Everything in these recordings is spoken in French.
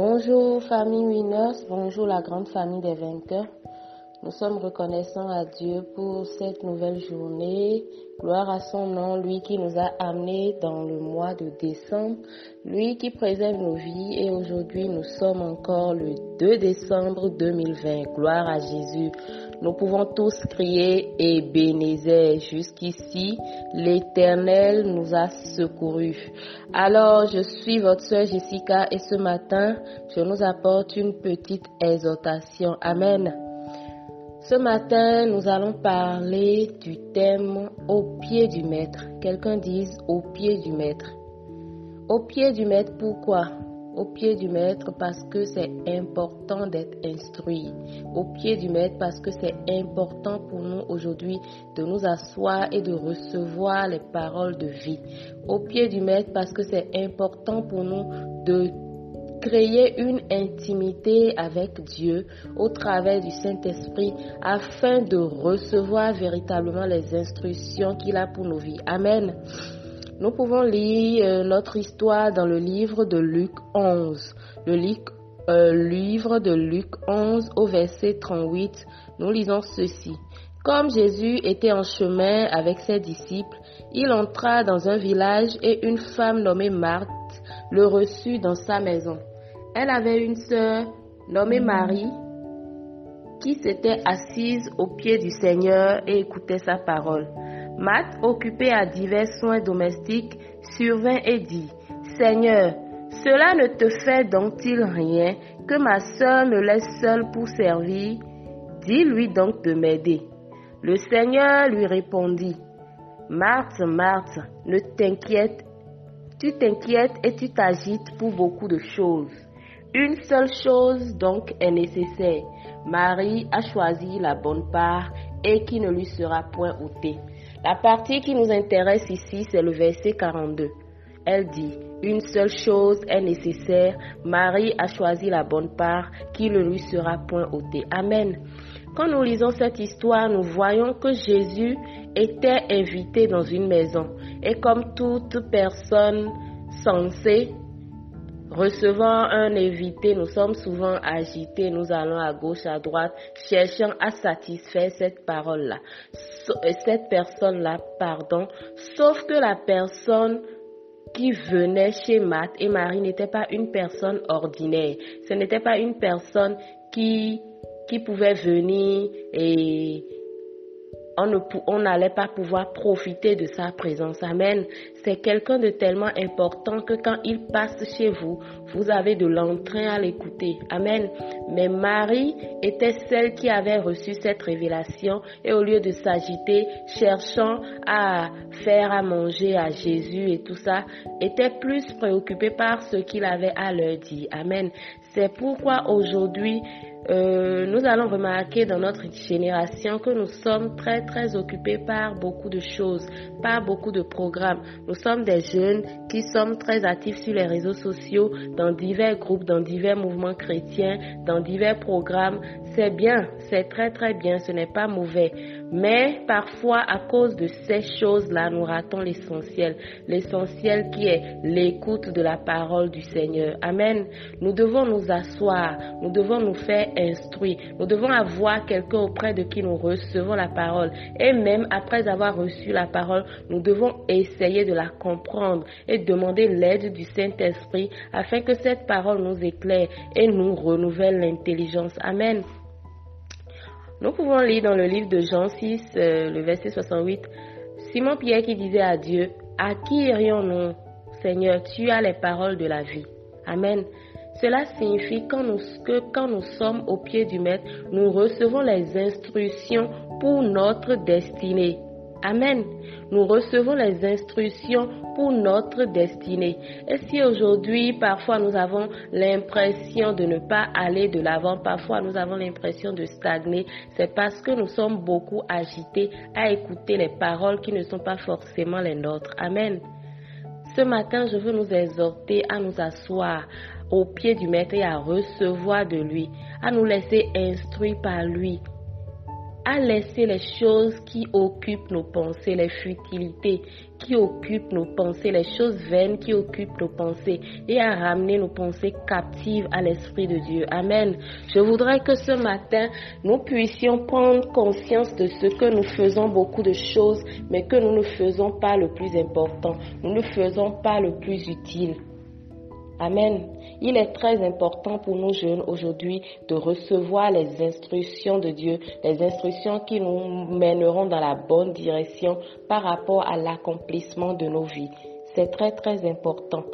Bonjour famille Winners, bonjour la grande famille des vainqueurs. Nous sommes reconnaissants à Dieu pour cette nouvelle journée. Gloire à son nom, lui qui nous a amenés dans le mois de décembre, lui qui préserve nos vies et aujourd'hui nous sommes encore le 2 décembre 2020. Gloire à Jésus. Nous pouvons tous crier et bénézer. Jusqu'ici, l'Éternel nous a secourus. Alors, je suis votre sœur Jessica et ce matin, je nous apporte une petite exhortation. Amen. Ce matin, nous allons parler du thème au pied du maître. Quelqu'un dise au pied du maître. Au pied du maître, pourquoi? Au pied du maître parce que c'est important d'être instruit. Au pied du maître parce que c'est important pour nous aujourd'hui de nous asseoir et de recevoir les paroles de vie. Au pied du maître parce que c'est important pour nous de créer une intimité avec Dieu au travers du Saint-Esprit afin de recevoir véritablement les instructions qu'il a pour nos vies. Amen. Nous pouvons lire euh, notre histoire dans le livre de Luc 11. Le euh, livre de Luc 11 au verset 38, nous lisons ceci. Comme Jésus était en chemin avec ses disciples, il entra dans un village et une femme nommée Marthe le reçut dans sa maison. Elle avait une sœur nommée Marie qui s'était assise au pied du Seigneur et écoutait sa parole. Marthe, occupée à divers soins domestiques, survint et dit, Seigneur, cela ne te fait donc-il rien que ma sœur me laisse seule pour servir? Dis-lui donc de m'aider. Le Seigneur lui répondit, Marthe, Marthe, ne t'inquiète, tu t'inquiètes et tu t'agites pour beaucoup de choses. Une seule chose donc est nécessaire. Marie a choisi la bonne part et qui ne lui sera point ôtée. La partie qui nous intéresse ici, c'est le verset 42. Elle dit, une seule chose est nécessaire. Marie a choisi la bonne part qui ne lui sera point ôtée. Amen. Quand nous lisons cette histoire, nous voyons que Jésus était invité dans une maison. Et comme toute personne sensée, Recevant un invité, nous sommes souvent agités, nous allons à gauche, à droite, cherchant à satisfaire cette parole-là, euh, cette personne-là, pardon, sauf que la personne qui venait chez Matt et Marie n'était pas une personne ordinaire. Ce n'était pas une personne qui, qui pouvait venir et on n'allait pas pouvoir profiter de sa présence. Amen. C'est quelqu'un de tellement important que quand il passe chez vous, vous avez de l'entrain à l'écouter. Amen. Mais Marie était celle qui avait reçu cette révélation et au lieu de s'agiter, cherchant à faire à manger à Jésus et tout ça, était plus préoccupée par ce qu'il avait à leur dire. Amen. C'est pourquoi aujourd'hui, euh, nous allons remarquer dans notre génération que nous sommes très très occupés par beaucoup de choses, par beaucoup de programmes. Nous sommes des jeunes qui sommes très actifs sur les réseaux sociaux, dans divers groupes, dans divers mouvements chrétiens, dans divers programmes. C'est bien, c'est très très bien, ce n'est pas mauvais. Mais parfois, à cause de ces choses-là, nous ratons l'essentiel. L'essentiel qui est l'écoute de la parole du Seigneur. Amen. Nous devons nous asseoir, nous devons nous faire instruire, nous devons avoir quelqu'un auprès de qui nous recevons la parole. Et même après avoir reçu la parole, nous devons essayer de la comprendre et demander l'aide du Saint-Esprit afin que cette parole nous éclaire et nous renouvelle l'intelligence. Amen. Nous pouvons lire dans le livre de Jean 6, euh, le verset 68, Simon Pierre qui disait à Dieu, à qui irions-nous Seigneur, tu as les paroles de la vie. Amen. Cela signifie nous, que quand nous sommes au pied du Maître, nous recevons les instructions pour notre destinée. Amen. Nous recevons les instructions pour notre destinée. Et si aujourd'hui, parfois, nous avons l'impression de ne pas aller de l'avant, parfois nous avons l'impression de stagner, c'est parce que nous sommes beaucoup agités à écouter les paroles qui ne sont pas forcément les nôtres. Amen. Ce matin, je veux nous exhorter à nous asseoir au pied du Maître et à recevoir de lui, à nous laisser instruire par lui, à laisser les choses qui occupent nos pensées, les futilités qui occupent nos pensées, les choses vaines qui occupent nos pensées et à ramener nos pensées captives à l'Esprit de Dieu. Amen. Je voudrais que ce matin, nous puissions prendre conscience de ce que nous faisons beaucoup de choses, mais que nous ne faisons pas le plus important. Nous ne faisons pas le plus utile. Amen. Il est très important pour nous jeunes aujourd'hui de recevoir les instructions de Dieu, les instructions qui nous mèneront dans la bonne direction par rapport à l'accomplissement de nos vies. C'est très très important.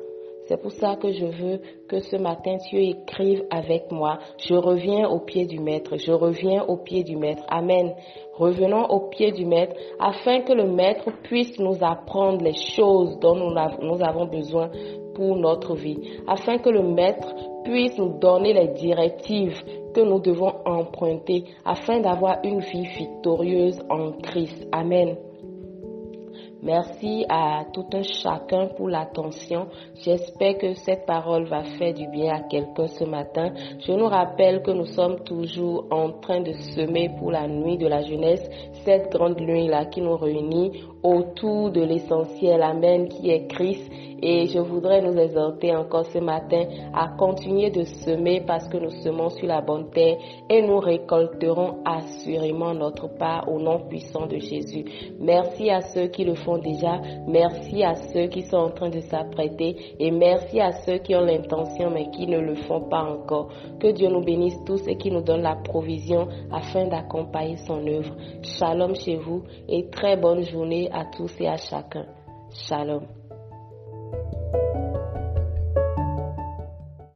C'est pour ça que je veux que ce matin tu écrives avec moi. Je reviens au pied du Maître. Je reviens au pied du Maître. Amen. Revenons au pied du Maître afin que le Maître puisse nous apprendre les choses dont nous avons besoin pour notre vie, afin que le Maître puisse nous donner les directives que nous devons emprunter afin d'avoir une vie victorieuse en Christ. Amen. Merci à tout un chacun pour l'attention. J'espère que cette parole va faire du bien à quelqu'un ce matin. Je nous rappelle que nous sommes toujours en train de semer pour la nuit de la jeunesse, cette grande nuit-là qui nous réunit autour de l'essentiel. Amen, qui est Christ et je voudrais nous exhorter encore ce matin à continuer de semer parce que nous semons sur la bonne terre et nous récolterons assurément notre part au nom puissant de Jésus. Merci à ceux qui le font déjà. Merci à ceux qui sont en train de s'apprêter et merci à ceux qui ont l'intention mais qui ne le font pas encore. Que Dieu nous bénisse tous et qui nous donne la provision afin d'accompagner son œuvre. Shalom chez vous et très bonne journée à tous et à chacun. Shalom.